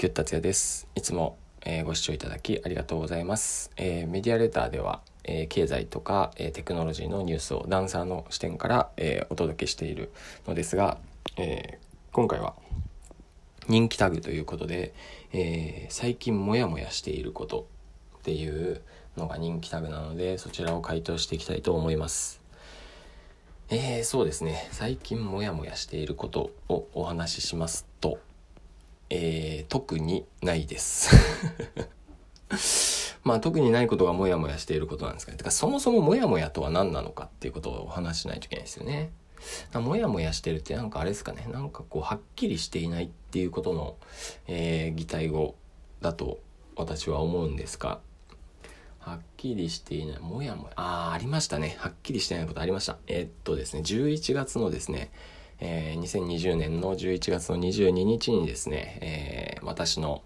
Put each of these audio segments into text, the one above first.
キュッ達也です。いつも、えー、ご視聴いただきありがとうございます。えー、メディアレターでは、えー、経済とか、えテクノロジーのニュースをダンサーの視点から、えお届けしているのですが、え今回は人気タグということで、え最近モヤモヤしていることっていうのが人気タグなので、そちらを回答していきたいと思います。えー、そうですね。最近モヤモヤしていることをお話ししますと、えー、特にないです。まあ特にないことがモヤモヤしていることなんですけど、てかそもそもモヤモヤとは何なのかっていうことをお話しないといけないですよね。モヤモヤしてるってなんかあれですかね、なんかこうはっきりしていないっていうことの、えー、擬態語だと私は思うんですが、はっきりしていない、もやもや、ああ、ありましたね。はっきりしてないことありました。えー、っとですね、11月のですね、えー、2020年の11月の22日にですね、えー、私の、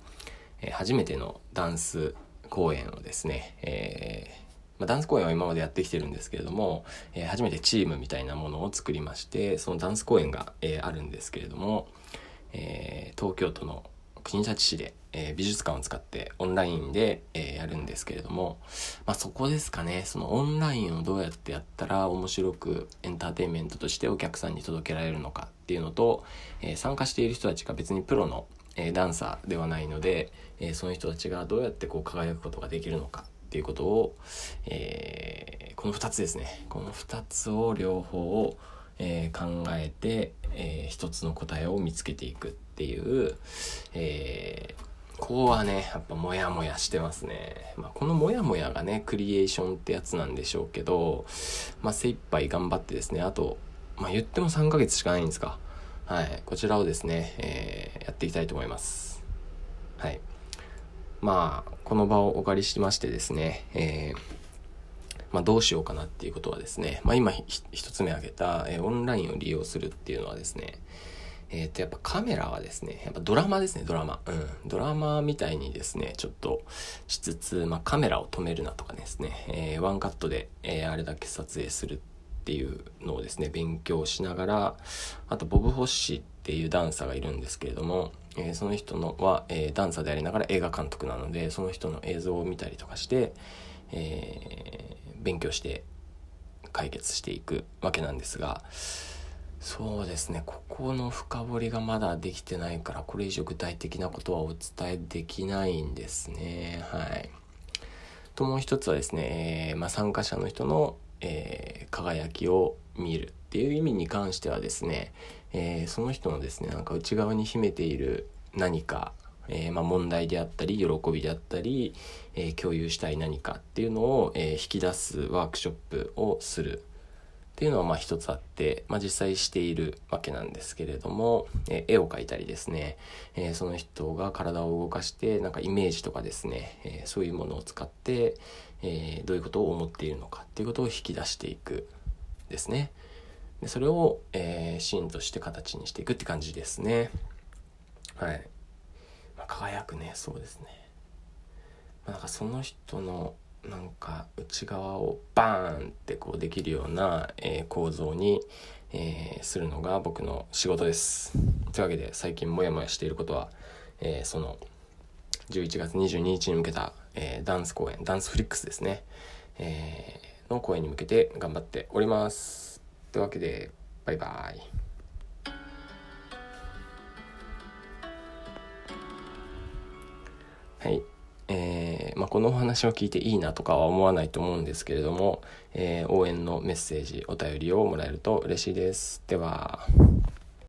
えー、初めてのダンス公演をですね、えーまあ、ダンス公演は今までやってきてるんですけれども、えー、初めてチームみたいなものを作りましてそのダンス公演が、えー、あるんですけれども、えー、東京都の国立市で、えー、美術館を使ってオンラインで、えー、やるんですけれども、まあ、そこですかね。そのオンラインをどうやってやったら面白くエンターテインメントとしてお客さんに届けられるのかっていうのと、え、参加している人たちが別にプロの、えダンサーではないので、えその人たちがどうやってこう輝くことができるのかっていうことを、えこの2つですね。この2つを両方を、え考えて、えー、一つの答えを見つけていく。っていう、えーこうはね、やっぱモヤモヤしてますね。まあ、このモヤモヤがね、クリエーションってやつなんでしょうけど、まあ、精一杯頑張ってですね、あと、まあ、言っても3ヶ月しかないんですか。はい。こちらをですね、えー、やっていきたいと思います。はい。まあ、この場をお借りしましてですね、えー、まあ、どうしようかなっていうことはですね、まあ、今一つ目挙げた、えー、オンラインを利用するっていうのはですね、えっ、ー、と、やっぱカメラはですね、やっぱドラマですね、ドラマ。うん。ドラマみたいにですね、ちょっとしつつ、まあ、カメラを止めるなとかですね、えー、ワンカットで、えー、あれだけ撮影するっていうのをですね、勉強しながら、あと、ボブ・ホッシーっていうダンサーがいるんですけれども、え、その人のは、えー、ダンサーでありながら映画監督なので、その人の映像を見たりとかして、えー、勉強して解決していくわけなんですが、そうですね。ここの深掘りがまだできてないからこれ以上具体的なことはお伝えできないんですね。はい。ともう一つはですね、えー、まあ、参加者の人の、えー、輝きを見るっていう意味に関してはですね、えー、その人のですねなんか内側に秘めている何か、えまあ、問題であったり喜びであったり、え共有したい何かっていうのを、え引き出すワークショップをするっていうのはまあ一つあって、まあ、実際しているわけなんですけれども、えー、絵を描いたりですね、えー、その人が体を動かしてなんかイメージとかですね、えー、そういうものを使って、えどういうことを思っているのかっていうことを引き出していくですね。でそれを、えシーンとして形にしていくって感じですね。はい、まあ、輝くね。そうですね、まあ、なんかその人のなんか内側をバーンってこうできるような、えー、構造に、えー、するのが僕の仕事です。というわけで最近モヤモヤしていることは、えー、その11月22日に向けた、えダンス公演ダンスフリックスですね、えの公演に向けて頑張っております。というわけでバイバイ。はい。このお話を聞いていいなとかは思わないと思うんですけれども、えー、応援のメッセージお便りをもらえると嬉しいです。では。